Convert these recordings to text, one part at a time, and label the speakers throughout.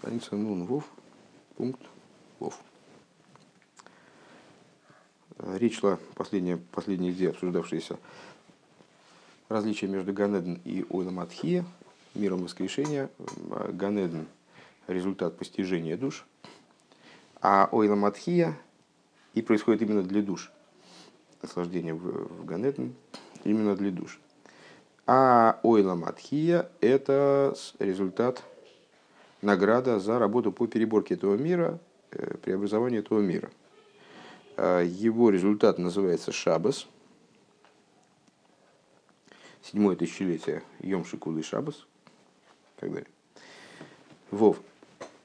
Speaker 1: Страница Нун Вов, пункт Вов. Речь шла, последняя, последняя идея, обсуждавшаяся, различие между Ганеден и Ойлом Атхия, миром воскрешения. Ганеден – результат постижения душ, а Ойлом Атхия и происходит именно для душ. Наслаждение в, в Ганеден именно для душ. А Ойлом Атхия – это результат награда за работу по переборке этого мира, э, преобразованию этого мира. А, его результат называется Шабас. Седьмое тысячелетие Йом Шикулы Шабас. Так далее. Вов.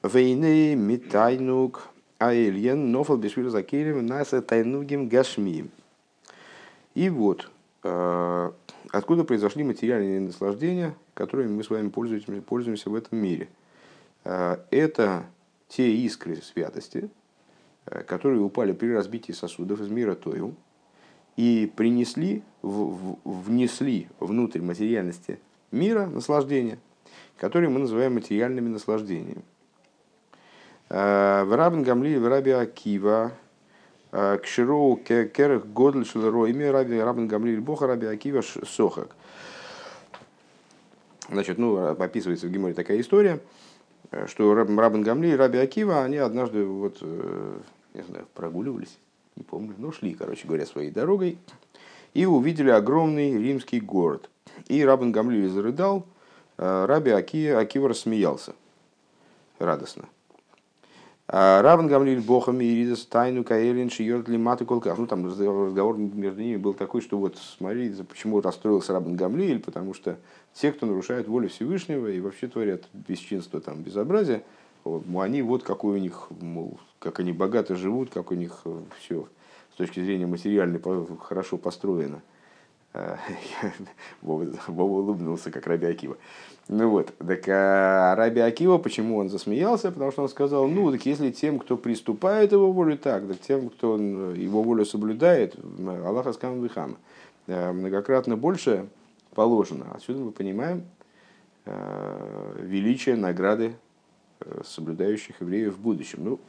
Speaker 1: Вейны митайнук аэльен нофал бешвир закелем наса тайнугим гашмием. И вот, а, откуда произошли материальные наслаждения, которыми мы с вами пользуемся, пользуемся в этом мире – это те искры святости, э, которые упали при разбитии сосудов из мира Тою и принесли, внесли внутрь материальности мира наслаждения, которые мы называем материальными наслаждениями. Э, в Рабин Гамли, в Раби Кшироу Керах Годль Шелероими, Раби Рабин Гамли, Боха Раби Акива Сохак. Значит, ну, описывается в Гиморе такая история – Э, что Рабин Гамли и Раби Акива, они однажды вот, э, не знаю, прогуливались, не помню, но шли, короче говоря, своей дорогой и увидели огромный римский город. И Рабин Гамли зарыдал, а Раби Акива, Акива рассмеялся радостно. А Равен Гамлиль Бохами и Ридас Тайну Каэлин Шиёрт Лиматы Колках. Ну, там разговор между ними был такой, что вот смотри, почему расстроился Рабен Гамлиль, потому что те, кто нарушает волю Всевышнего и вообще творят бесчинство, там, безобразие, они вот какой у них, мол, как они богато живут, как у них э, все с точки зрения материальной хорошо построено. А, Вова, улыбнулся, как Раби Акива. Ну вот, так а Раби Акива, почему он засмеялся? Потому что он сказал, ну, так если тем, кто приступает его волю так, так тем, кто его волю соблюдает, Аллах Аскам Вихама, э, многократно больше положено. Отсюда мы понимаем э, величие награды э, соблюдающих евреев в будущем. Ну,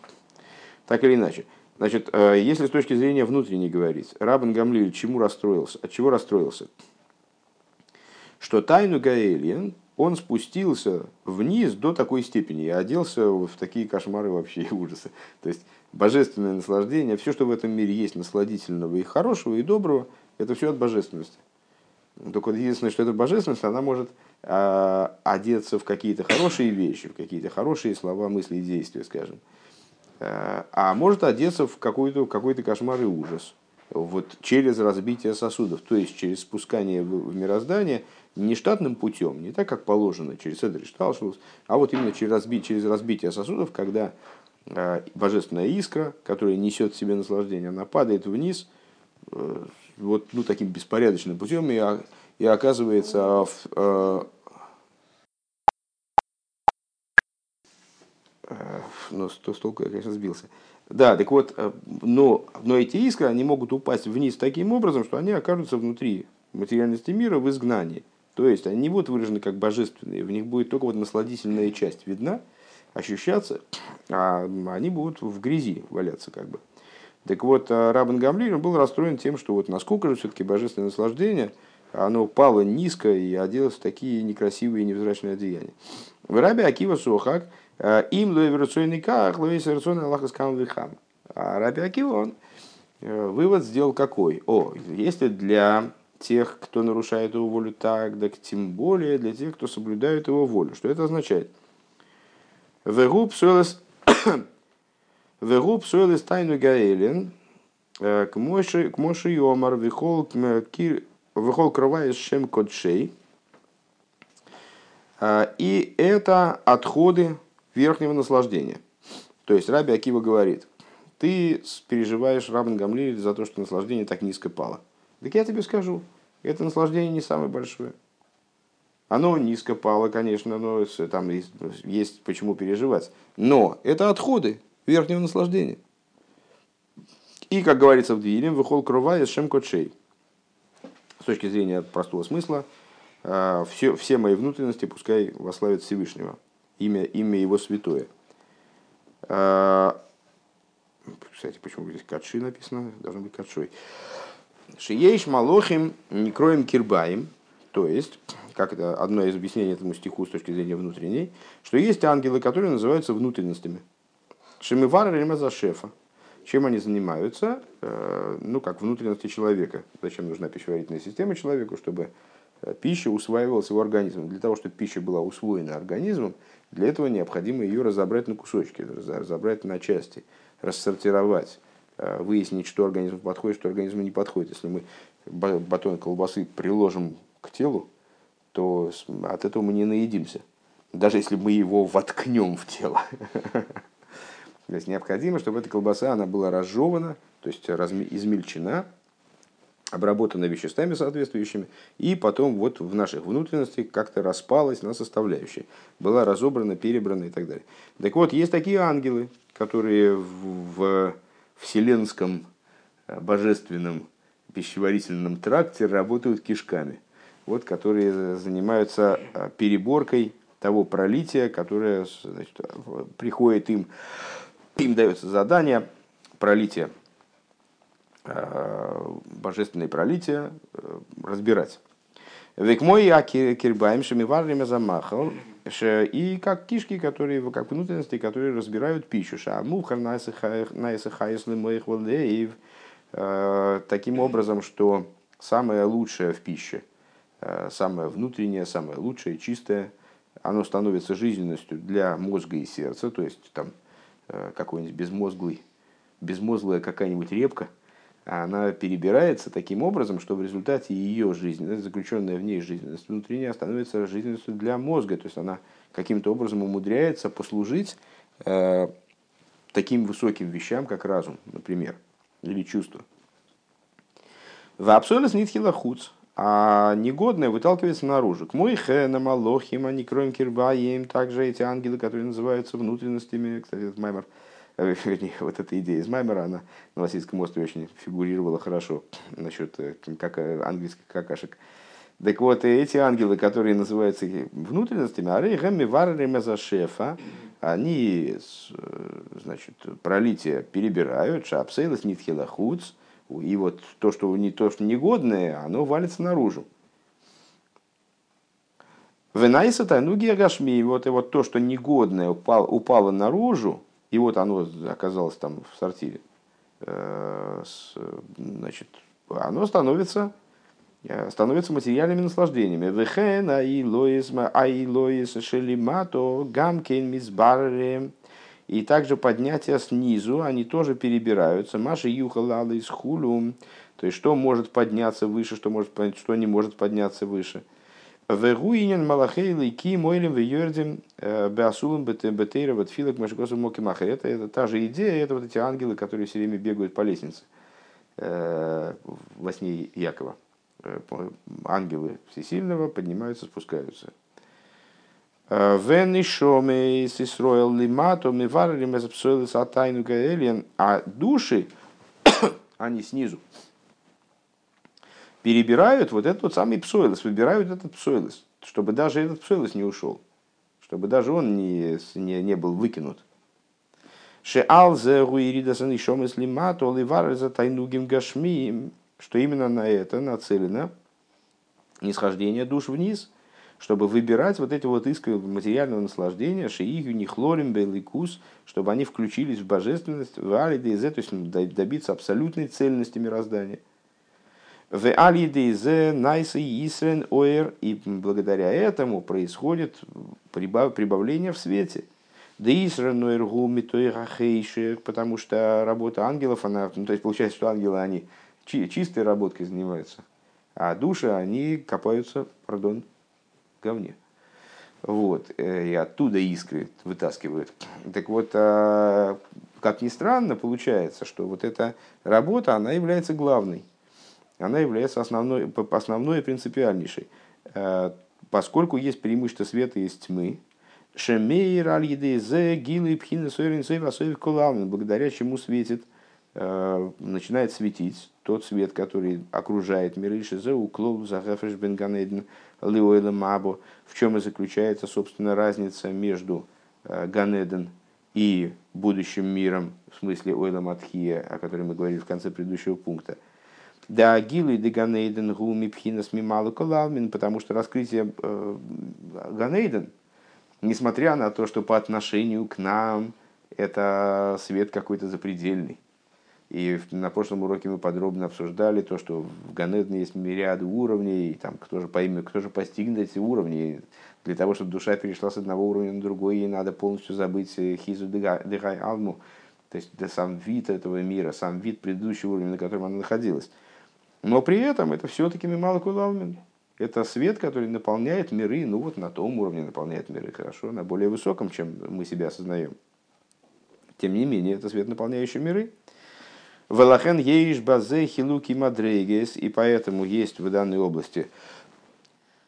Speaker 1: так или иначе. Значит, если с точки зрения внутренней говорить, Рабан Гамлиль чему расстроился? От чего расстроился? Что тайну Гаэльен, он спустился вниз до такой степени и оделся в такие кошмары вообще и ужасы. То есть божественное наслаждение, все, что в этом мире есть насладительного и хорошего, и доброго, это все от божественности. Только единственное, что эта божественность, она может э, одеться в какие-то хорошие вещи, в какие-то хорошие слова, мысли и действия, скажем. Э, а может одеться в какой-то какой кошмар и ужас. Вот через разбитие сосудов, то есть через спускание в, в мироздание – не штатным путем, не так, как положено, через Седри Шталшус, а вот именно через, разби, через разбитие сосудов, когда э, божественная искра, которая несет в себе наслаждение, она падает вниз, э, вот ну, таким беспорядочным путем и, и оказывается в, э, ну, с толку я, конечно, сбился. Да, так вот, но, но эти искры, они могут упасть вниз таким образом, что они окажутся внутри материальности мира в изгнании. То есть они будут выражены как божественные, в них будет только вот насладительная часть видна, ощущаться, а они будут в грязи валяться как бы. Так вот, а Рабан Гамлин был расстроен тем, что вот насколько же все-таки божественное наслаждение, оно пало низко и оделось в такие некрасивые и невзрачные одеяния. В Рабе Акива Сухак а, им лоеверационный ках, лоеверационный Аллаха скам А Раби Акива, он э, вывод сделал какой? О, если для тех, кто нарушает его волю так, так тем более для тех, кто соблюдает его волю. Что это означает? Вегуб суэлес тайну гаэлен э, к моши йомар вихол вихол крова из шем кодшей. Э, и это отходы верхнего наслаждения. То есть Раби Акива говорит, ты переживаешь Рабан Гамли за то, что наслаждение так низко пало. Так я тебе скажу, это наслаждение не самое большое. Оно низко пало, конечно, но там есть, есть почему переживать. Но это отходы верхнего наслаждения. И, как говорится в Двилем, выхол крова из шемкотшей. С точки зрения простого смысла, все, все мои внутренности пускай вославят Всевышнего, имя, имя его святое. Кстати, почему здесь катши написано? Должно быть катшой. Шиеш малохим не кроем кирбаем. То есть, как это одно из объяснений этому стиху с точки зрения внутренней, что есть ангелы, которые называются внутренностями. Шемивар за шефа. Чем они занимаются? Э, ну, как внутренности человека. Зачем нужна пищеварительная система человеку? Чтобы э, пища усваивалась его организмом. Для того, чтобы пища была усвоена организмом, для этого необходимо ее разобрать на кусочки, разобрать на части, рассортировать, э, выяснить, что организму подходит, что организму не подходит. Если мы батон колбасы приложим к телу, то от этого мы не наедимся. Даже если мы его воткнем в тело. То есть необходимо, чтобы эта колбаса она была разжевана, то есть измельчена, обработана веществами соответствующими, и потом вот в наших внутренностях как-то распалась на составляющие, была разобрана, перебрана и так далее. Так вот, есть такие ангелы, которые в, вселенском э, божественном пищеварительном тракте работают кишками, вот, которые занимаются э, переборкой того пролития, которое значит, приходит им им дается задание пролития, э, божественное пролитие э, разбирать. Век мой я кирбаем шамиварными замахал, и как кишки, которые, как внутренности, которые разбирают пищу. Шамухар найсахайсли моих валдеев. Э, таким образом, что самое лучшее в пище, самое внутреннее, самое лучшее, чистое, оно становится жизненностью для мозга и сердца, то есть там какой-нибудь безмозглый, безмозглая какая-нибудь репка, она перебирается таким образом, что в результате ее жизненность, заключенная в ней жизненность внутренняя, становится жизненностью для мозга. То есть она каким-то образом умудряется послужить э, таким высоким вещам, как разум, например, или чувство. В абсолютно нитхила хуц, а негодное выталкивается наружу. К мой хэна малохим, они кроем кирбаем, также эти ангелы, которые называются внутренностями, кстати, этот маймер, э, вот эта идея из Маймера, она на Васильском острове очень фигурировала хорошо насчет э, как, э, английских какашек. Так вот, эти ангелы, которые называются внутренностями, арейгами варрами за шефа, они, значит, пролитие перебирают, шапсейлас нитхилахуц, и вот то, что не то, что негодное, оно валится наружу. Венайса тайнуги агашми, вот и вот то, что негодное упало, упало наружу, и вот оно оказалось там в сортире, э, значит, оно становится, э, становится материальными наслаждениями. Вехен аилоис аилоис шелимато гамкин мизбарре и также поднятия снизу, они тоже перебираются. Маша юхала из хулю, то есть что может подняться выше, что, может, что не может подняться выше. Вегуинен малахейлы ки мойлем вейордим э, беасулым бетейра бетфилок машикосом моки махер. Это, это та же идея, это вот эти ангелы, которые все время бегают по лестнице э, во сне Якова. Э, ангелы всесильного поднимаются, спускаются. Вен шоме с Исроэл лимато мы варили мезапсойлы сатайну гаэлиен, а души, они снизу, перебирают вот этот самый псойлос, выбирают этот псойлос, чтобы даже этот псойлос не ушел, чтобы даже он не, не, не был выкинут. Шеал зе руиридасан и шомес лимато ливар за тайнугим гашмием, что именно на это нацелено нисхождение душ вниз – чтобы выбирать вот эти вот искры материального наслаждения, шиигю, нихлорим, бейликус, чтобы они включились в божественность, в алидейзе, то есть добиться абсолютной цельности мироздания. В алидейзе найса исрен оэр, и благодаря этому происходит прибавление в свете. Да исрен оэр гуми потому что работа ангелов, она, ну, то есть получается, что ангелы, они чистой работкой занимаются, а души, они копаются, пардон, говне. Вот, э, и оттуда искры вытаскивают. Так вот, а, как ни странно, получается, что вот эта работа, она является главной. Она является основной, основной и принципиальнейшей. Э, поскольку есть преимущество света и тьмы, Шемейр аль зе гилы пхина благодаря чему светит, начинает светить тот свет, который окружает мир Ишизе, уклол загафреш бенганеден лиойла мабо, в чем и заключается, собственно, разница между э, Ганеден и будущим миром, в смысле Ойла Матхия, о котором мы говорили в конце предыдущего пункта. Да, Гилу и Ганейден Гуми Пхинас Мималу Калалмин, потому что раскрытие э, Ганейден, несмотря на то, что по отношению к нам это свет какой-то запредельный. И на прошлом уроке мы подробно обсуждали то, что в Ганедне есть мириады уровней, и там кто же поймет, кто же постигнет эти уровни. Для того, чтобы душа перешла с одного уровня на другой, ей надо полностью забыть хизу дегай алму, то есть да, сам вид этого мира, сам вид предыдущего уровня, на котором она находилась. Но при этом это все-таки мималый кулалмин. Это свет, который наполняет миры, ну вот на том уровне наполняет миры, хорошо, на более высоком, чем мы себя осознаем. Тем не менее, это свет, наполняющий миры. Велахен еиш базе хилуки мадрейгес, и поэтому есть в данной области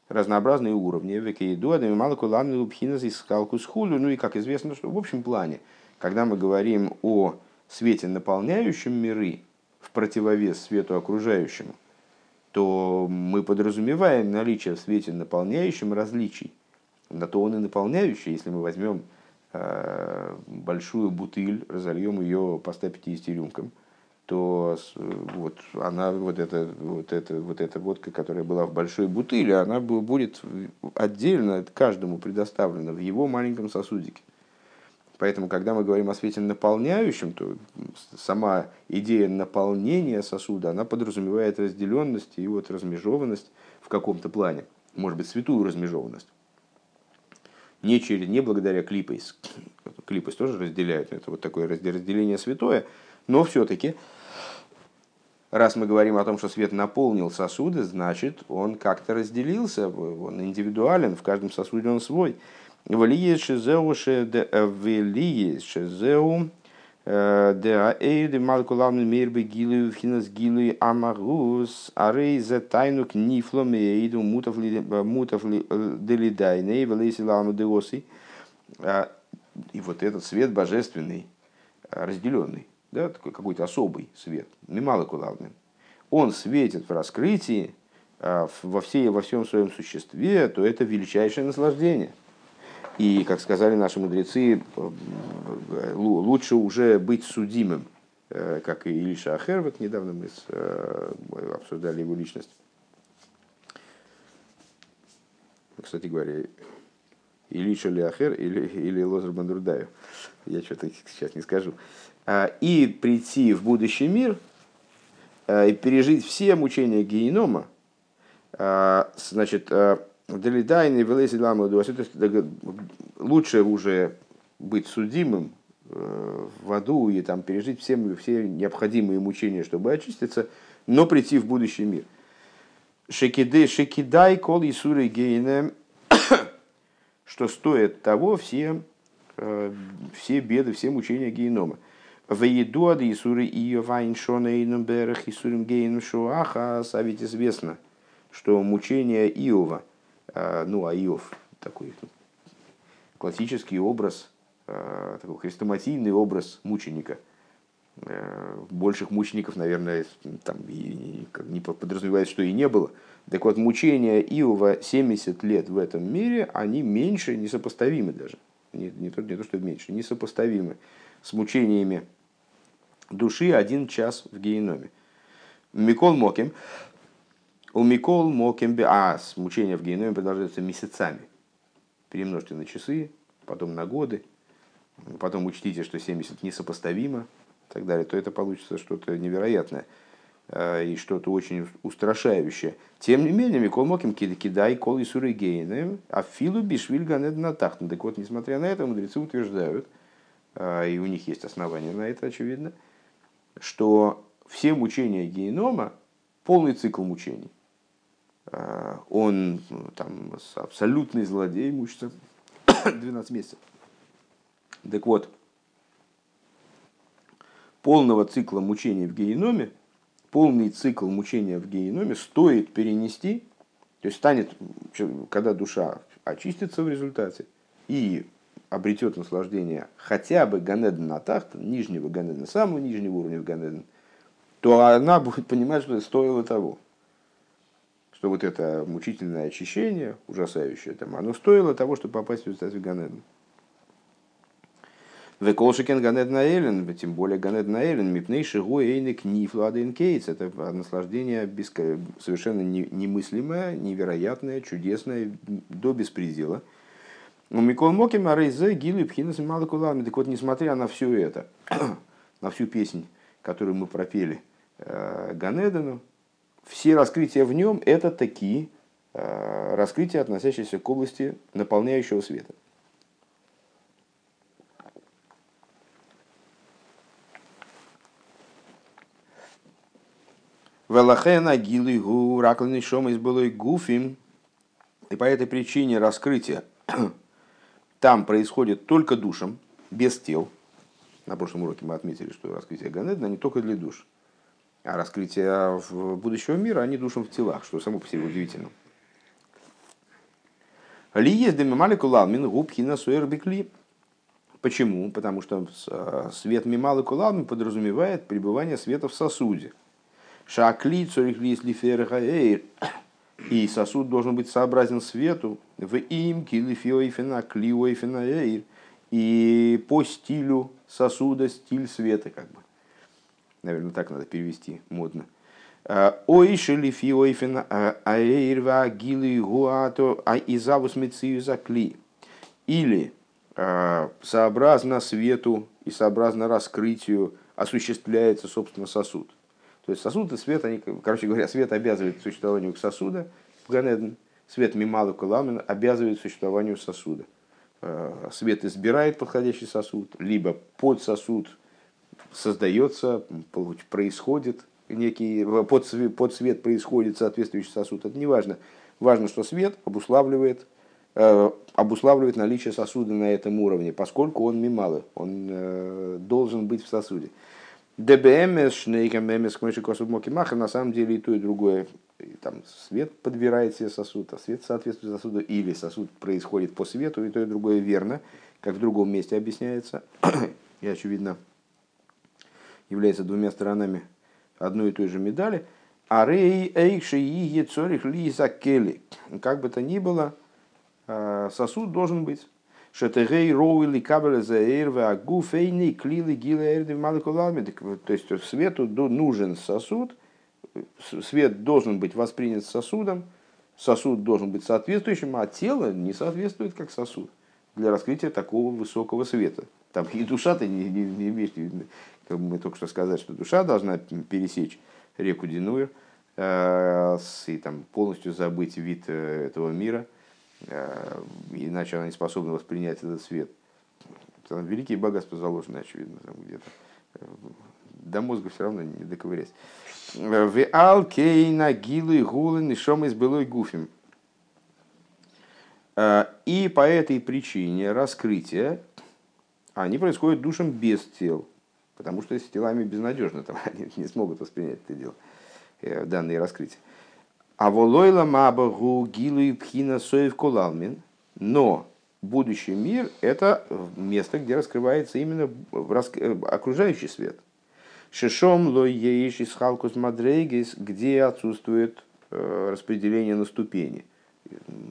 Speaker 1: разнообразные уровни. Векейду, адами малаку ламни лупхинас и скалку схулю. Ну и как известно, что в общем плане, когда мы говорим о свете, наполняющем миры, в противовес свету окружающему, то мы подразумеваем наличие в свете наполняющем различий. На то он и наполняющий, если мы возьмем э, большую бутыль, разольем ее по 150 рюмкам, то вот она, вот эта, вот, эта, вот эта водка, которая была в большой бутыле, она будет отдельно каждому предоставлена в его маленьком сосудике. Поэтому, когда мы говорим о свете наполняющем, то сама идея наполнения сосуда, она подразумевает разделенность и вот размежованность в каком-то плане. Может быть, святую размежованность. Не, через, не благодаря клипейс. Клипейс тоже разделяют. Это вот такое разделение святое. Но все-таки, раз мы говорим о том, что свет наполнил сосуды, значит, он как-то разделился, он индивидуален, в каждом сосуде он свой. И вот этот свет божественный разделенный да, такой какой-то особый свет, немало кулавный, он светит в раскрытии во, всей, во всем своем существе, то это величайшее наслаждение – и, как сказали наши мудрецы, э, лучше уже быть судимым, э, как и Илиша Ахер, вот недавно мы э, обсуждали его личность. Кстати говоря, Илиша ли Ахер или, или Лозер Бандурдаю. Я что-то сейчас не скажу. А, и прийти в будущий мир и пережить все мучения генома, значит, Делидайный велеси лучше уже быть судимым э, в аду и там пережить все, все необходимые мучения, чтобы очиститься, но прийти в будущий мир. Шекидай, шекидай кол и суры гейне, что стоит того все, э, все беды, все мучения генома. В еду ад Исуры и Вайншона и Нумберах Исурим Гейн а ведь известно, что мучения Иова – а, ну, а Иов такой классический образ, а, такой хрестоматийный образ мученика. А, больших мучеников, наверное, там и не подразумевается, что и не было. Так вот, мучения Иова 70 лет в этом мире, они меньше, несопоставимы даже. Не, не, то, не то, что меньше, несопоставимы с мучениями души один час в геноме. Микол Моким, у Микол Мокембе, а мучение в геноме продолжается месяцами. Перемножьте на часы, потом на годы, потом учтите, что 70 несопоставимо и так далее, то это получится что-то невероятное э, и что-то очень устрашающее. Тем не менее, Микол Моким кидай кол и суригейны, а филу бишвиль ганед на. Так вот, несмотря на это, мудрецы утверждают, э, и у них есть основания на это, очевидно, что все мучения генома полный цикл мучений. Э, он там абсолютный злодей, мучится 12 месяцев. Так вот, полного цикла мучения в геноме, полный цикл мучения в геноме стоит перенести, то есть станет, когда душа очистится в результате и обретет наслаждение хотя бы Ганеден Натахт, нижнего Ганедена, самого нижнего уровня Ганеден, то она будет понимать, что это стоило того что вот это мучительное очищение, ужасающее, там, оно стоило того, чтобы попасть в результат Ганеден. Веколшикен Ганед Наэлен, тем более Ганед Наэлен, Мипней Шигу Эйник Нифладен Кейтс. Это наслаждение беско... совершенно немыслимое, невероятное, чудесное, до беспредела. У Микол Моки Марейзе Гилы Пхинас Малакулами. Так вот, несмотря на все это, на всю песнь, которую мы пропели э, Ганедену, все раскрытия в нем это такие э, раскрытия, относящиеся к области наполняющего света. Велахена гилы гу раклины шома из былой гуфим. И по этой причине раскрытие там происходит только душем, без тел. На прошлом уроке мы отметили, что раскрытие Ганедна не только для душ, а раскрытие будущего мира, они душам в телах, что само по себе удивительно. Ли есть демималику лалмин губки на суэрбекли. Почему? Потому что свет мималику лалмин подразумевает пребывание света в сосуде. Шакли цорихлис лиферхаэйр. И сосуд должен быть сообразен свету. В им килифиоифина клиоифина эйр. И по стилю сосуда стиль света как бы. Наверное, так надо перевести модно. Ой, шелифи ойфина аэйрва гилы гуато а изавус мециюза кли. Или сообразно свету и сообразно раскрытию осуществляется, собственно, сосуд. То есть сосуд и свет, они, короче говоря, свет обязывает к существованию сосуда, свет мималу каламин обязывает к существованию сосуда. Э, свет избирает подходящий сосуд, либо под сосуд создается, происходит некий, под, под свет происходит соответствующий сосуд. Это не важно. Важно, что свет обуславливает, э, обуславливает наличие сосуда на этом уровне, поскольку он мималы, он э, должен быть в сосуде. ДБМС, шнейка мемес, кмыши косу моки маха, на самом деле и то, и другое. И там свет подбирает себе сосуд, а свет соответствует сосуду, или сосуд происходит по свету, и то, и другое верно, как в другом месте объясняется, и очевидно является двумя сторонами одной и той же медали. А рей эйкши и ецорих ли. Как бы то ни было, а, сосуд должен быть Шетегей роуили кабеля за эрве агу фейни клили гилы эрды в То есть свету нужен сосуд, свет должен быть воспринят сосудом, сосуд должен быть соответствующим, а тело не соответствует как сосуд для раскрытия такого высокого света. Там и душа-то не, не, не имеешь, как мы только что сказали, что душа должна пересечь реку Динуэр э, и там полностью забыть вид э, этого мира – иначе она не способна воспринять этот свет. Там великие богатства заложены, очевидно, там где-то. Э, до мозга все равно не доковырять. В алкейна гилы гулын и шом из былой гуфим. Э, и по этой причине раскрытия они происходят душам без тел. Потому что с телами безнадежно, там они не смогут воспринять это дело, данные раскрытия. А волойла мабагу гилу и пхина соев кулалмин. Но будущий мир – это место, где раскрывается именно окружающий свет. Шишом лой еиш из халкус мадрейгис, где отсутствует э, распределение на ступени.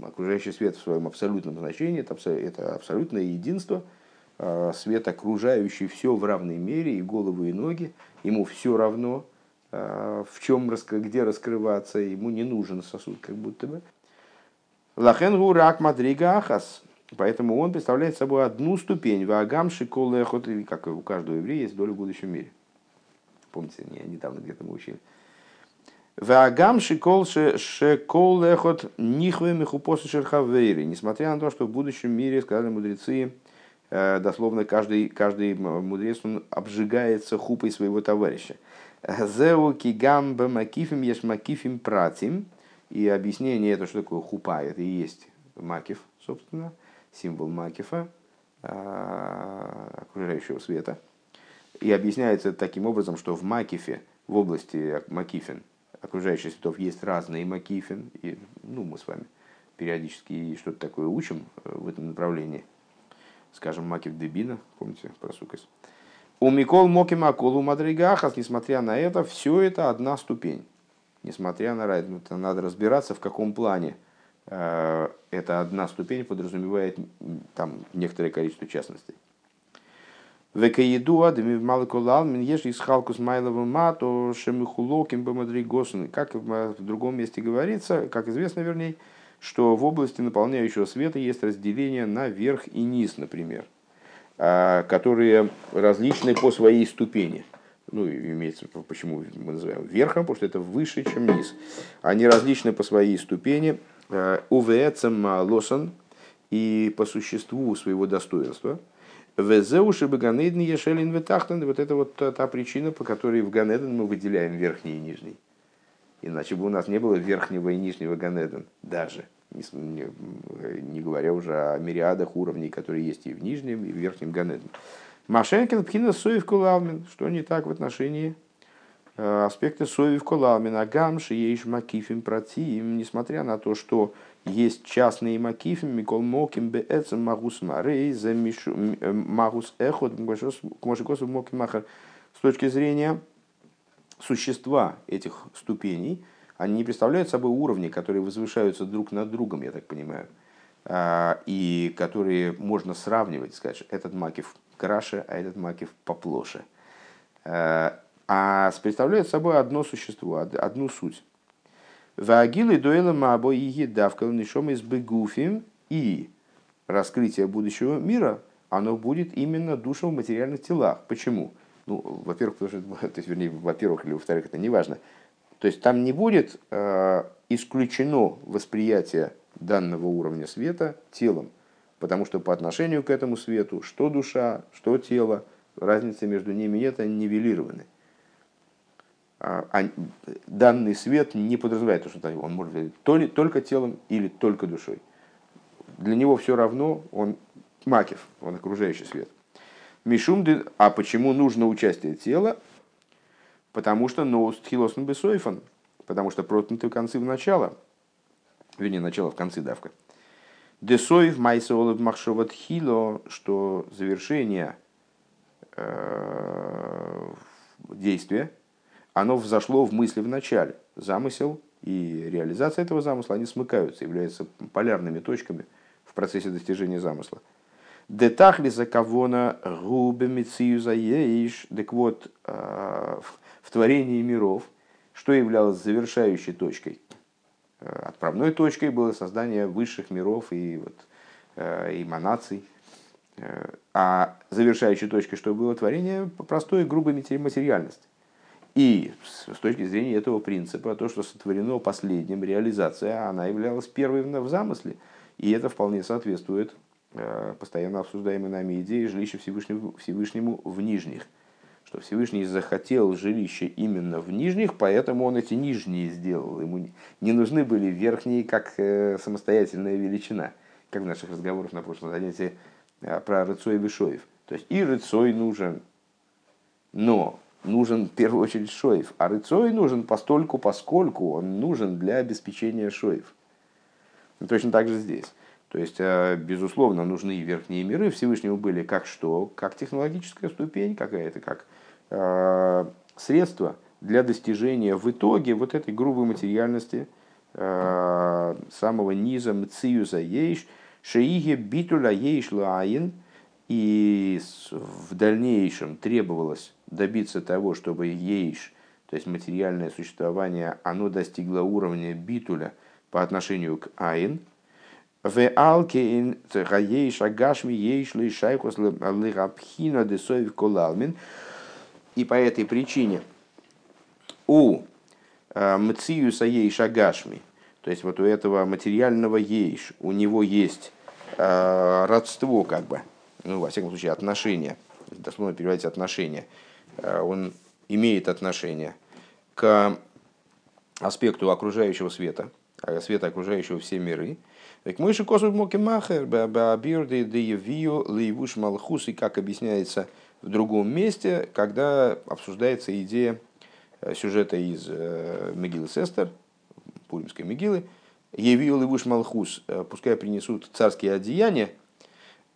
Speaker 1: Окружающий свет в своем абсолютном значении – это абсолютное единство, э, свет, окружающий все в равной мере, и голову, и ноги, ему все равно – Э, в чем, где раскрываться, ему не нужен сосуд, как будто бы. Лахенгу рак мадрига ахас. Поэтому он представляет собой одну ступень. Вагам шикол как у каждого еврея есть доля в будущем мире. Помните, я недавно где-то мы учили. Вагам шикол шекол лехот нихве мехупоса шерхавейри. Несмотря на то, что в будущем мире, сказали мудрецы, э, дословно каждый, каждый мудрец он обжигается хупой своего товарища. Зеу кигам макифим еш макифим пратим. И объяснение это, что такое хупа, это и есть макиф, собственно, символ макифа, а, окружающего света. И объясняется таким образом, что в макифе, в области макифин, окружающих светов, есть разные макифин. И, ну, мы с вами периодически что-то такое учим э, в этом направлении. Скажем, макиф дебина, помните про сукость. У Микол Моким Акулу Мадригахас, несмотря на это, все это одна ступень. Несмотря на это, надо разбираться, в каком плане э, эта одна ступень подразумевает там некоторое количество частностей. Векаеду адами в Малакулал, min ешь из халку с Майловым мату, шемихулоким бамадригосун. Как в другом месте говорится, как известно вернее, что в области наполняющего света есть разделение на верх и низ, например, которые различны по своей ступени. Ну, имеется, почему мы называем верхом, потому что это выше, чем низ. Они различны по своей ступени. А, Увецем лосан и по существу своего достоинства – Везеуши бы Ганеден Ешелин Ветахтан. Вот это вот та причина, по которой в Ганеден мы выделяем верхний и нижний. Иначе бы у нас не было верхнего и нижнего Ганеден даже. Не, не, говоря уже о мириадах уровней, которые есть и в нижнем, и в верхнем Ганеден. Машенкин Пхина Соев Кулалмин. Что не так в отношении э, аспекта Соев Кулалмин? Агамши Ейш Макифим Протиим. Несмотря на то, что есть частные макифим, микол моким беэцем магус марей, за э, магус эхот, кмошикосу моки махар. С точки зрения существа этих ступеней, они не представляют собой уровни, которые возвышаются друг над другом, я так понимаю, а, и которые можно сравнивать, сказать, этот макив краше, а этот макив поплоше. А, а представляют собой одно существо, одну суть. Вагилы дуэла мабо и едавкал нишом из бегуфим и раскрытие будущего мира, оно будет именно душем в материальных телах. Почему? Ну, во-первых, потому что, то есть, вернее, во-первых или во-вторых, это не важно. То есть там не будет э, исключено восприятие данного уровня света телом, потому что по отношению к этому свету, что душа, что тело, разницы между ними нет, они нивелированы. А, а данный свет не подразумевает, что он может быть то ли, только телом или только душой. Для него все равно, он макев, он окружающий свет. Мишум, а почему нужно участие тела? Потому что ноуст хилосн бесойфан, потому что проткнуты концы в начало, вернее, начало в конце давка. Десоев майсолов махшоват хило, что завершение э, действия, оно взошло в мысли в начале. Замысел и реализация этого замысла, они смыкаются, являются полярными точками в процессе достижения замысла. Детахли за кавона губами заеиш. Так вот, э, в творении миров, что являлось завершающей точкой? Э, отправной точкой было создание высших миров и вот, э, эманаций. А завершающей точкой что было? Творение простой и грубой материальности. И с точки зрения этого принципа, то, что сотворено последним, реализация, она являлась первой в замысле. И это вполне соответствует э, постоянно обсуждаемой нами идее жилища Всевышнему, Всевышнему в нижних. Что Всевышний захотел жилище именно в нижних, поэтому он эти нижние сделал. Ему не нужны были верхние как э, самостоятельная величина, как в наших разговорах на прошлом занятии э, про Рыцой и Вишоев. То есть и Рыцой нужен, но нужен в первую очередь шоев, а рыцой нужен постольку, поскольку он нужен для обеспечения шоев. Точно так же здесь. То есть, э, безусловно, нужны верхние миры. Всевышнему были как что? Как технологическая ступень какая-то, как э, средство для достижения в итоге вот этой грубой материальности э, самого низа мциюза ейш, шеиге битуля ейш лаин, и в дальнейшем требовалось добиться того, чтобы ейш, то есть материальное существование, оно достигло уровня битуля по отношению к айн, в алкеин ейш агашми ейш лишайкус лирабхина десоев колалмин. И по этой причине у э, мциюса ейш агашми, то есть вот у этого материального ейш, у него есть э, родство как бы, ну, во всяком случае, отношения, дословно переводить отношения, Э, он имеет отношение к аспекту окружающего света, света окружающего все миры. Так мы же косу махер, бабирды деевию лейвуш малхус, и как объясняется в другом месте, когда обсуждается идея э, сюжета из Мегилы Сестер, Пуримской Мегилы, Евию лейвуш малхус, пускай принесут царские одеяния,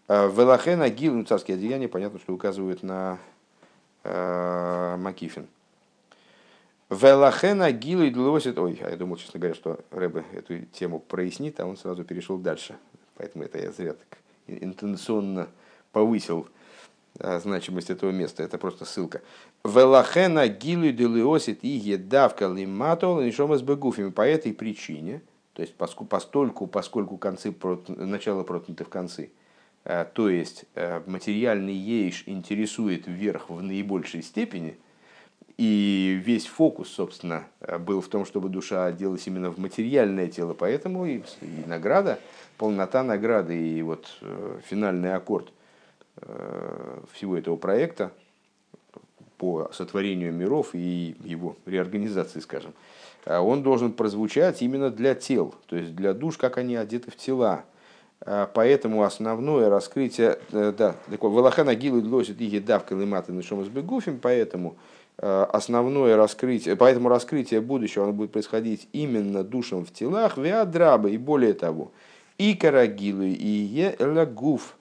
Speaker 1: Велахена гил, ну, царские одеяния, понятно, что указывают на Э, Макифин. Велахена гилу и длосит... Ой, я думал, честно говоря, что Рэбе эту тему прояснит, а он сразу перешел дальше. Поэтому это я зря так интенционно повысил значимость этого места, это просто ссылка. Велахена гилу делиосит и едавка лиматол нишома с бегуфами. По этой причине, то есть поскольку, поскольку концы, начало проткнуты в концы, то есть материальный ейш интересует вверх в наибольшей степени – и весь фокус, собственно, был в том, чтобы душа оделась именно в материальное тело. Поэтому и, и награда, полнота награды и вот э, финальный аккорд э, всего этого проекта по сотворению миров и его реорганизации, скажем, э, он должен прозвучать именно для тел, то есть для душ, как они одеты в тела. Э, поэтому основное раскрытие, э, да, такое, Валахана Гилу Длосит и Едавка Лиматы Нашом Избегуфим, поэтому Э, основное раскрытие, поэтому раскрытие будущего оно будет происходить именно душем в телах, виадраба и более того, и карагилы, и елагуф.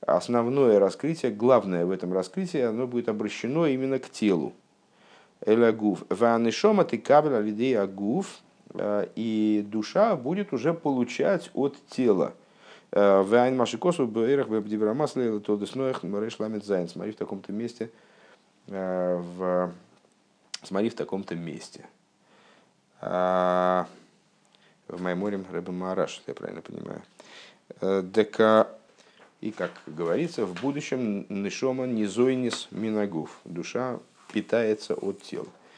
Speaker 1: Основное раскрытие, главное в этом раскрытии, оно будет обращено именно к телу. Элагуф. Ванишома ты кабеля людей агуф, э, и душа будет уже получать от тела. Э, Вайн машикосу бэйрах бэбдибрамаслэ то десноях мрэш ламет зайн. Смотри в таком-то месте – Э, в, смотри в таком-то месте. А, в Майморем Рэбе Маараш, я правильно понимаю. Э, дека, и как говорится, в будущем Нишома Низойнис Минагув. Душа питается от тела.